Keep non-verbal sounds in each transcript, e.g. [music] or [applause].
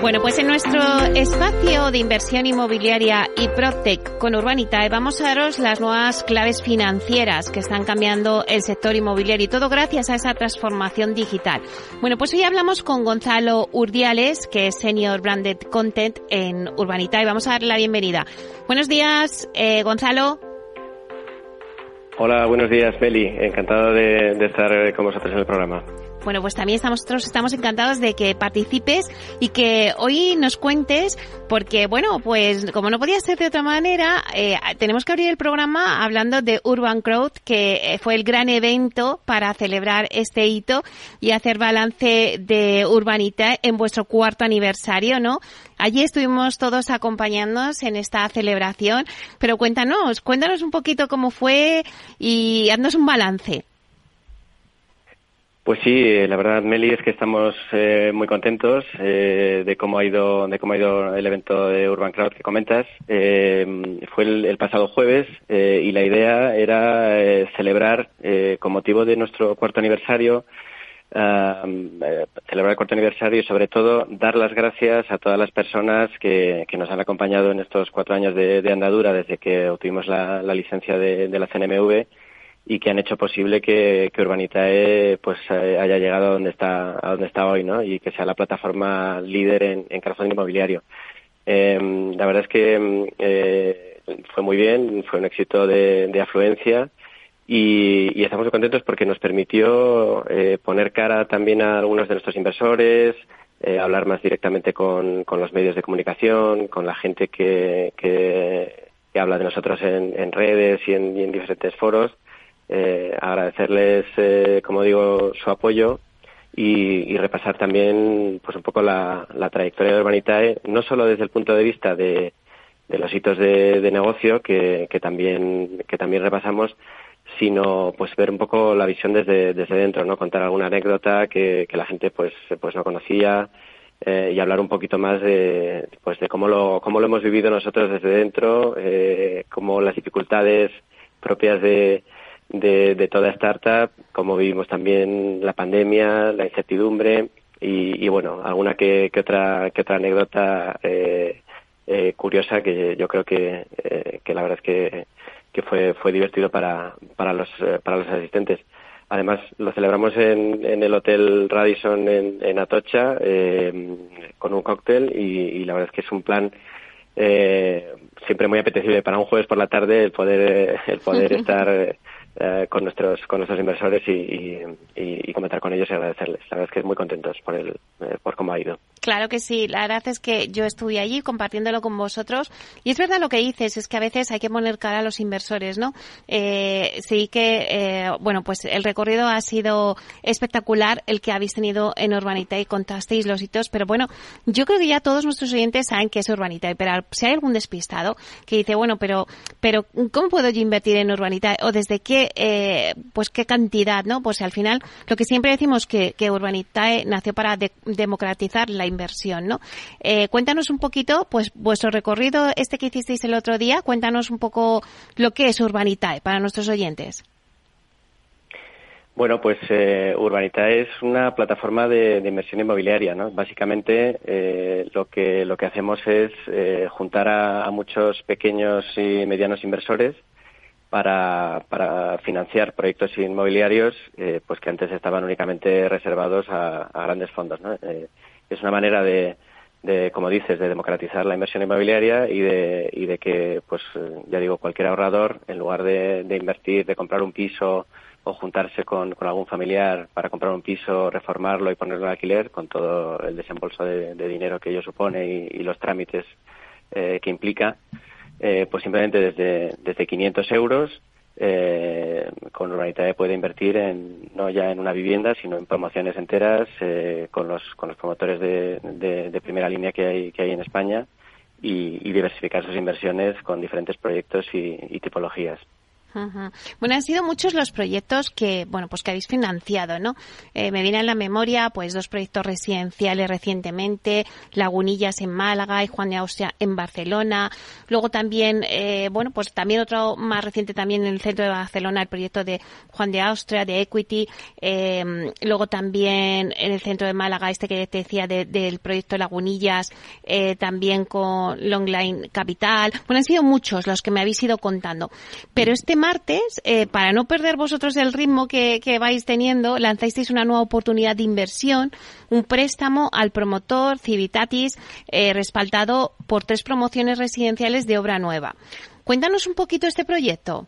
Bueno, pues en nuestro espacio de inversión inmobiliaria y PropTech con Urbanitae vamos a daros las nuevas claves financieras que están cambiando el sector inmobiliario y todo gracias a esa transformación digital. Bueno, pues hoy hablamos con Gonzalo Urdiales, que es Senior Branded Content en Urbanitae. Vamos a darle la bienvenida. Buenos días, eh, Gonzalo. Hola, buenos días, Beli. Encantado de, de estar con vosotros en el programa. Bueno, pues también estamos, nosotros estamos encantados de que participes y que hoy nos cuentes, porque bueno, pues como no podía ser de otra manera, eh, tenemos que abrir el programa hablando de Urban Crowd, que eh, fue el gran evento para celebrar este hito y hacer balance de Urbanita en vuestro cuarto aniversario, ¿no? Allí estuvimos todos acompañándonos en esta celebración, pero cuéntanos, cuéntanos un poquito cómo fue y haznos un balance. Pues sí, eh, la verdad, Meli, es que estamos eh, muy contentos eh, de cómo ha ido de cómo ha ido el evento de Urban Crowd que comentas. Eh, fue el, el, pasado jueves eh, y la idea era eh, celebrar con motivo de nuestro cuarto aniversario. celebrar el cuarto aniversario y sobre todo dar las gracias a todas las personas que, nos han acompañado en estos cuatro años de, andadura desde que obtuvimos la, la licencia de, de la CNMV y que han hecho posible que, que Urbanitae pues eh, haya llegado a donde está a donde está hoy no y que sea la plataforma líder en, en inmobiliario. Eh, la verdad es que eh, fue muy bien fue un éxito de, de afluencia y, y, estamos muy contentos porque nos permitió eh, poner cara también a algunos de nuestros inversores eh, hablar más directamente con, con los medios de comunicación con la gente que, que, que habla de nosotros en, en redes y en, y en diferentes foros eh, agradecerles, eh, como digo, su apoyo y, y, repasar también pues un poco la, trayectoria de Urbanitae, no solo desde el punto de vista de, de los hitos de, de negocio que, que, también, que también repasamos, sino pues ver un poco la visión desde, desde dentro, ¿no? Contar alguna anécdota que, que la gente pues, pues no conocía, eh, y hablar un poquito más de pues de cómo lo cómo lo hemos vivido nosotros desde dentro eh, cómo las dificultades propias de, de, de toda startup, como vivimos también la pandemia, la incertidumbre y, y bueno, alguna que, que, otra, que otra anécdota eh, eh, curiosa que yo creo que, eh, que la verdad es que, que fue, fue divertido para, para, los, para los asistentes. Además, lo celebramos en, en el Hotel Radisson en, en Atocha eh, con un cóctel y, y, la verdad es que es un plan eh, siempre muy apetecible para un jueves por la tarde el poder, el poder [laughs] estar eh, con nuestros con nuestros inversores y, y, y, comentar con ellos y agradecerles. La verdad es que muy contentos por el eh, por cómo ha ido. Claro que sí. La verdad es que yo estuve allí compartiéndolo con vosotros y es verdad lo que dices, es que a veces hay que poner cara a los inversores, ¿no? Eh, sí que, eh, bueno, pues el recorrido ha sido espectacular el que habéis tenido en Urbanita y contasteis los hitos, pero bueno, yo creo que ya todos nuestros oyentes saben que es Urbanita, pero si hay algún despistado que dice, bueno, pero, pero ¿cómo puedo yo invertir en Urbanita o desde qué, eh, pues qué cantidad, ¿no? Pues al final, lo que siempre decimos que, que Urbanitae nació para de democratizar la inversión, ¿no? Eh, cuéntanos un poquito, pues, vuestro recorrido, este que hicisteis el otro día, cuéntanos un poco lo que es Urbanitae para nuestros oyentes. Bueno, pues eh, Urbanitae es una plataforma de, inversión inmobiliaria, ¿no? Básicamente eh, lo que lo que hacemos es eh, juntar a, a, muchos pequeños y medianos inversores para, para financiar proyectos inmobiliarios, eh, pues que antes estaban únicamente reservados a, a grandes fondos, ¿no? Eh, es una manera de, de, como dices, de democratizar la inversión inmobiliaria y de, y de que, pues, ya digo, cualquier ahorrador, en lugar de, de invertir, de comprar un piso o juntarse con, algún familiar para comprar un piso, reformarlo y ponerlo en alquiler, con todo el desembolso de, dinero que ello supone y, y los trámites eh, que implica, eh, pues simplemente desde, desde 500 euros eh, con Urbanitae puede invertir en, no ya en una vivienda, sino en promociones enteras eh, con, los, con los promotores de, de, primera línea que hay, que hay en España y, y, diversificar sus inversiones con diferentes proyectos y, y tipologías. Bueno, han sido muchos los proyectos que, bueno, pues que habéis financiado, ¿no? Eh, me viene a la memoria, pues, dos proyectos residenciales recientemente, Lagunillas en Málaga y Juan de Austria en Barcelona. Luego también, eh, bueno, pues también otro más reciente también en el centro de Barcelona, el proyecto de Juan de Austria, de Equity. Eh, luego también en el centro de Málaga, este que te decía del proyecto Lagunillas, también con Longline Capital. Bueno, han sido muchos los que me habéis ido contando. Pero este martes, eh, para no perder vosotros el ritmo que, vais teniendo, lanzasteis una nueva oportunidad de inversión, un préstamo al promotor Civitatis, eh, respaldado por tres promociones residenciales de obra nueva. Cuéntanos un poquito este proyecto.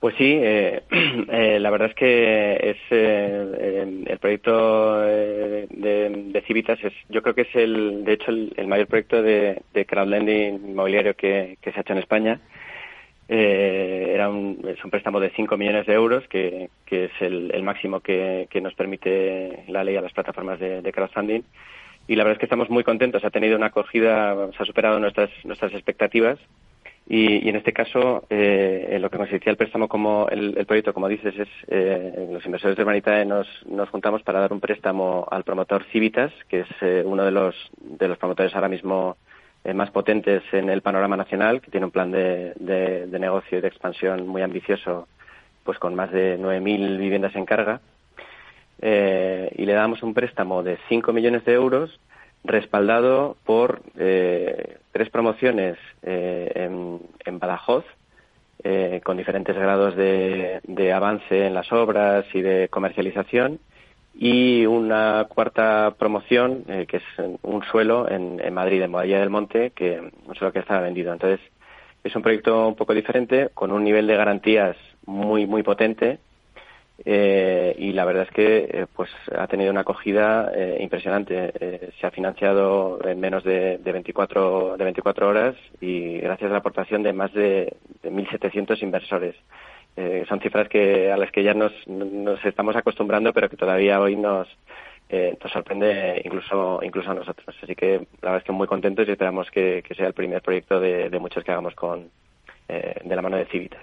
Pues sí, eh, [clears throat] la verdad es que es el proyecto de, Civitas es, yo creo que es el, de hecho, el, mayor proyecto de, crowdlending inmobiliario que, se ha hecho en España. Eh, era un, es un préstamo de 5 millones de euros, que, es el, máximo que, nos permite la ley a las plataformas de, crowdfunding. Y la verdad es que estamos muy contentos. Ha tenido una acogida, se ha superado nuestras, nuestras expectativas. Y, en este caso, eh, en lo que consistía el préstamo como el, proyecto, como dices, es eh, los inversores de Urbanitae nos, nos juntamos para dar un préstamo al promotor Civitas, que es eh, uno de los, de los promotores ahora mismo eh, más potentes en el panorama nacional, que tiene un plan de, de, negocio y de expansión muy ambicioso, pues con más de 9.000 viviendas en carga. Eh, y le damos un préstamo de 5 millones de euros respaldado por eh, tres promociones en, en, Badajoz, con diferentes grados de, de avance en las obras y de comercialización y una cuarta promoción eh, que es un suelo en, Madrid, en Boadilla del Monte, que un suelo que estaba vendido. Entonces es un proyecto un poco diferente, con un nivel de garantías muy muy potente eh, y la verdad es que eh, pues ha tenido una acogida eh, impresionante. Se ha financiado en menos de, de, 24 de 24 horas y gracias a la aportación de más de, de 1.700 inversores. Eh, son cifras que a las que ya nos, nos estamos acostumbrando, pero que todavía hoy nos, eh, nos sorprende incluso incluso a nosotros. Así que la verdad es que muy contentos y esperamos que, sea el primer proyecto de, de muchos que hagamos con eh, de la mano de Civitas.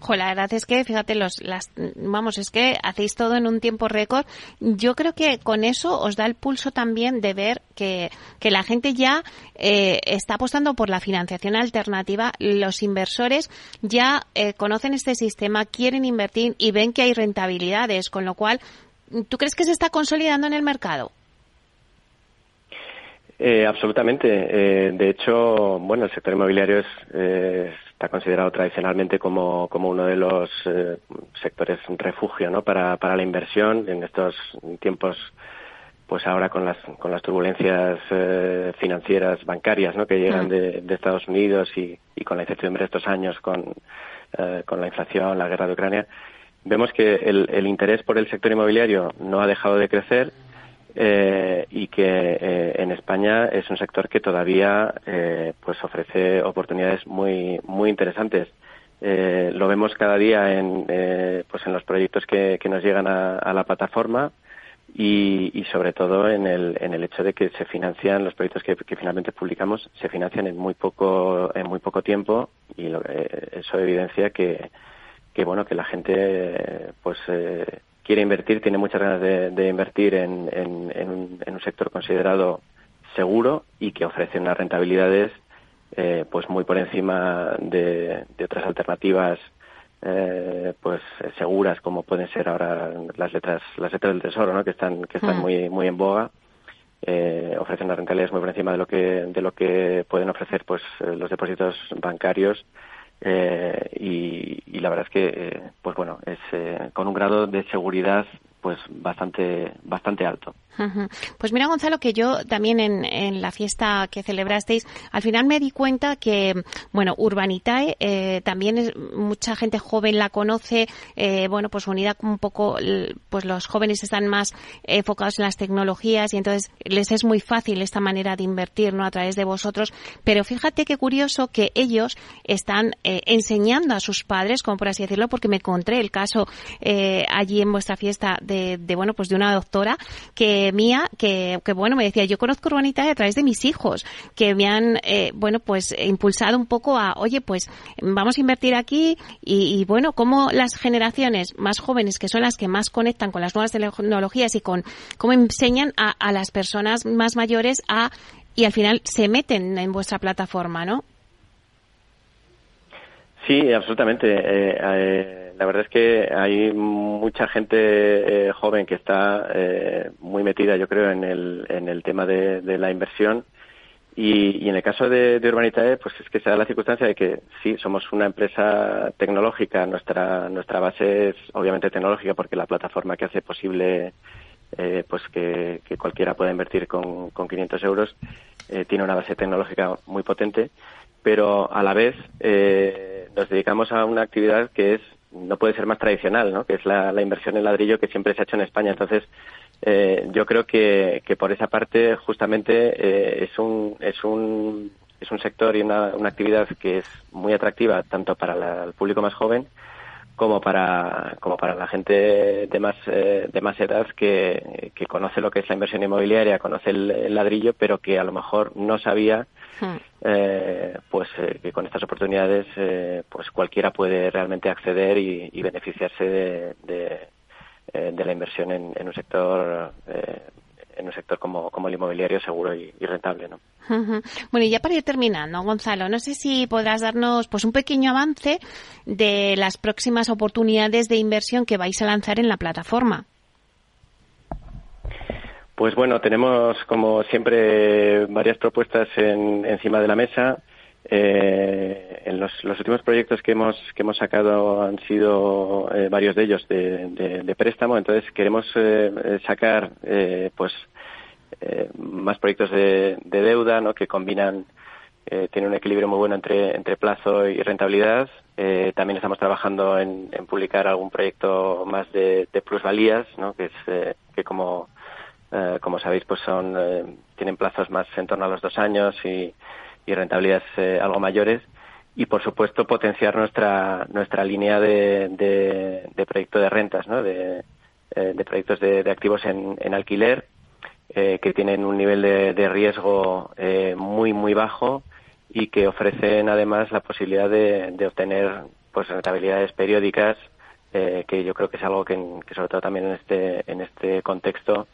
Jo, la verdad es que, fíjate, los, las, vamos, es que hacéis todo en un tiempo récord. Yo creo que con eso os da el pulso también de ver que, que la gente ya eh, está apostando por la financiación alternativa. Los inversores ya eh, conocen este sistema, quieren invertir y ven que hay rentabilidades, con lo cual, ¿tú crees que se está consolidando en el mercado? Eh, absolutamente. Eh, de hecho, bueno, el sector inmobiliario es, eh, está considerado tradicionalmente como, como uno de los eh, sectores refugio ¿no? para, para la inversión en estos tiempos pues ahora con las con las turbulencias eh, financieras bancarias ¿no? que llegan de, de, Estados Unidos y, y, con la incertidumbre de estos años con, eh, con la inflación, la guerra de Ucrania, vemos que el, el interés por el sector inmobiliario no ha dejado de crecer eh, y que eh, en España es un sector que todavía eh, pues ofrece oportunidades muy muy interesantes. Eh, lo vemos cada día en pues en los proyectos que, que nos llegan a, a la plataforma y, y, sobre todo en el, en el hecho de que se financian los proyectos que, que finalmente publicamos se financian en muy poco en muy poco tiempo y lo, eso evidencia que que bueno que la gente pues eh, quiere invertir, tiene muchas ganas de, invertir en, un, sector considerado seguro y que ofrece unas rentabilidades eh, pues muy por encima de, otras alternativas eh, pues seguras como pueden ser ahora las letras las letras del tesoro ¿no? que están que están mm. muy muy en boga eh, ofrecen unas rentabilidades muy por encima de lo que de lo que pueden ofrecer pues los depósitos bancarios eh, y, la verdad es que, eh, pues bueno, es eh, con un grado de seguridad pues bastante bastante alto. Pues mira, Gonzalo, que yo también en, en, la fiesta que celebrasteis, al final me di cuenta que, bueno, Urbanitae eh, también es, mucha gente joven la conoce, eh, bueno, pues unida un poco, pues los jóvenes están más enfocados en las tecnologías y entonces les es muy fácil esta manera de invertir, ¿no? A través de vosotros. Pero fíjate qué curioso que ellos están eh, enseñando a sus padres, como por así decirlo, porque me encontré el caso eh, allí en vuestra fiesta de de, de, bueno, pues de una doctora que mía, que, que bueno, me decía, yo conozco Urbanitae a través de mis hijos, que me han, eh, bueno, pues impulsado un poco a, oye, pues vamos a invertir aquí y, y bueno, cómo las generaciones más jóvenes, que son las que más conectan con las nuevas tecnologías y con cómo enseñan a, a las personas más mayores a y al final se meten en vuestra plataforma, ¿no? Sí, absolutamente. Eh, eh, la verdad es que hay mucha gente eh, joven que está eh, muy metida, yo creo, en el, en el tema de, la inversión. Y, y, en el caso de, de, Urbanitae, pues es que se da la circunstancia de que sí, somos una empresa tecnológica. Nuestra, nuestra base es obviamente tecnológica porque la plataforma que hace posible eh, pues que, que, cualquiera pueda invertir con, con 500 euros eh, tiene una base tecnológica muy potente, pero a la vez eh, nos dedicamos a una actividad que es no puede ser más tradicional, ¿no? que es la, inversión en ladrillo que siempre se ha hecho en España. Entonces, eh, yo creo que, que, por esa parte justamente eh, es, un, es, un, es un sector y una, una actividad que es muy atractiva tanto para la, el público más joven como para como para la gente de más eh, de más edad que, que, conoce lo que es la inversión inmobiliaria conoce el ladrillo pero que a lo mejor no sabía hmm. eh, pues eh, que con estas oportunidades eh, pues cualquiera puede realmente acceder y, y beneficiarse de, de, eh, de, la inversión en, en un sector eh, en un sector como, como el inmobiliario seguro y, y rentable, ¿no? Uh -huh. Bueno, y ya para ir terminando, Gonzalo, no sé si podrás darnos pues un pequeño avance de las próximas oportunidades de inversión que vais a lanzar en la plataforma. Pues bueno, tenemos como siempre varias propuestas en, encima de la mesa. Eh, en los, los, últimos proyectos que hemos que hemos sacado han sido eh, varios de ellos de, de, préstamo entonces queremos eh, sacar eh, pues eh, más proyectos de, deuda ¿no? que combinan eh, tienen un equilibrio muy bueno entre entre plazo y rentabilidad también estamos trabajando en, en, publicar algún proyecto más de, plusvalías ¿no? que es que como como sabéis pues son tienen plazos más en torno a los dos años y y rentabilidades eh, algo mayores y por supuesto potenciar nuestra nuestra línea de, de, de proyecto de rentas ¿no? de, eh, de proyectos de, activos en, en alquiler eh, que tienen un nivel de, de riesgo eh, muy muy bajo y que ofrecen además la posibilidad de, de obtener pues rentabilidades periódicas eh, que yo creo que es algo que, que sobre todo también en este en este contexto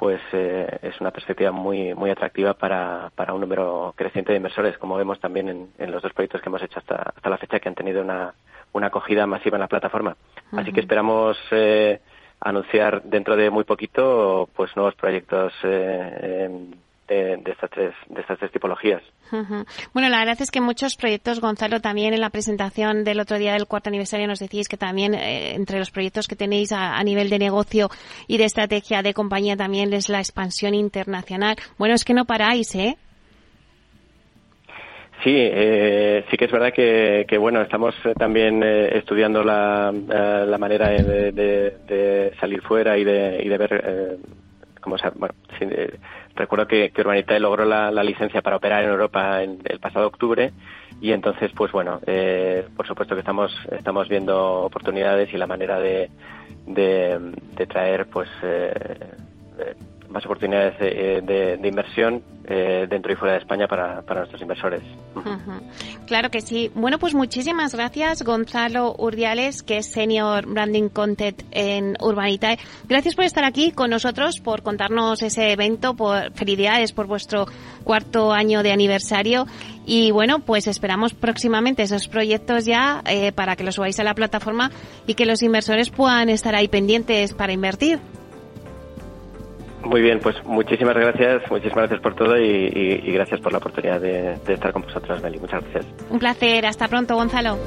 pues eh, es una perspectiva muy muy atractiva para, para un número creciente de inversores, como vemos también en, en los dos proyectos que hemos hecho hasta, hasta la fecha, que han tenido una, una acogida masiva en la plataforma. Uh -huh. Así que esperamos eh, anunciar dentro de muy poquito pues nuevos proyectos eh, de, de, estas tres, de estas tres tipologías. Uh -huh. Bueno, la verdad es que muchos proyectos, Gonzalo, también en la presentación del otro día del cuarto aniversario nos decís que también eh, entre los proyectos que tenéis a, a, nivel de negocio y de estrategia de compañía también es la expansión internacional. Bueno, es que no paráis, ¿eh? Sí, eh, sí que es verdad que, que bueno, estamos también eh, estudiando la, eh, la manera de, de, de, salir fuera y de, y de ver eh, cómo se, bueno, recuerdo que, que logró la, la, licencia para operar en Europa en, el pasado octubre y entonces, pues bueno, eh, por supuesto que estamos estamos viendo oportunidades y la manera de, de, de traer, pues eh, más oportunidades de, de, de inversión eh, dentro y fuera de España para, nuestros inversores. Claro que sí. Bueno, pues muchísimas gracias, Gonzalo Urdiales, que es Senior Branding Content en Urbanitae. Gracias por estar aquí con nosotros, por contarnos ese evento, por felicidades por vuestro cuarto año de aniversario. Y bueno, pues esperamos próximamente esos proyectos ya eh, para que los subáis a la plataforma y que los inversores puedan estar ahí pendientes para invertir. Muy bien, pues muchísimas gracias, muchísimas gracias por todo y, gracias por la oportunidad de, de estar con vosotros, Meli. Muchas gracias. Un placer, hasta pronto, Gonzalo.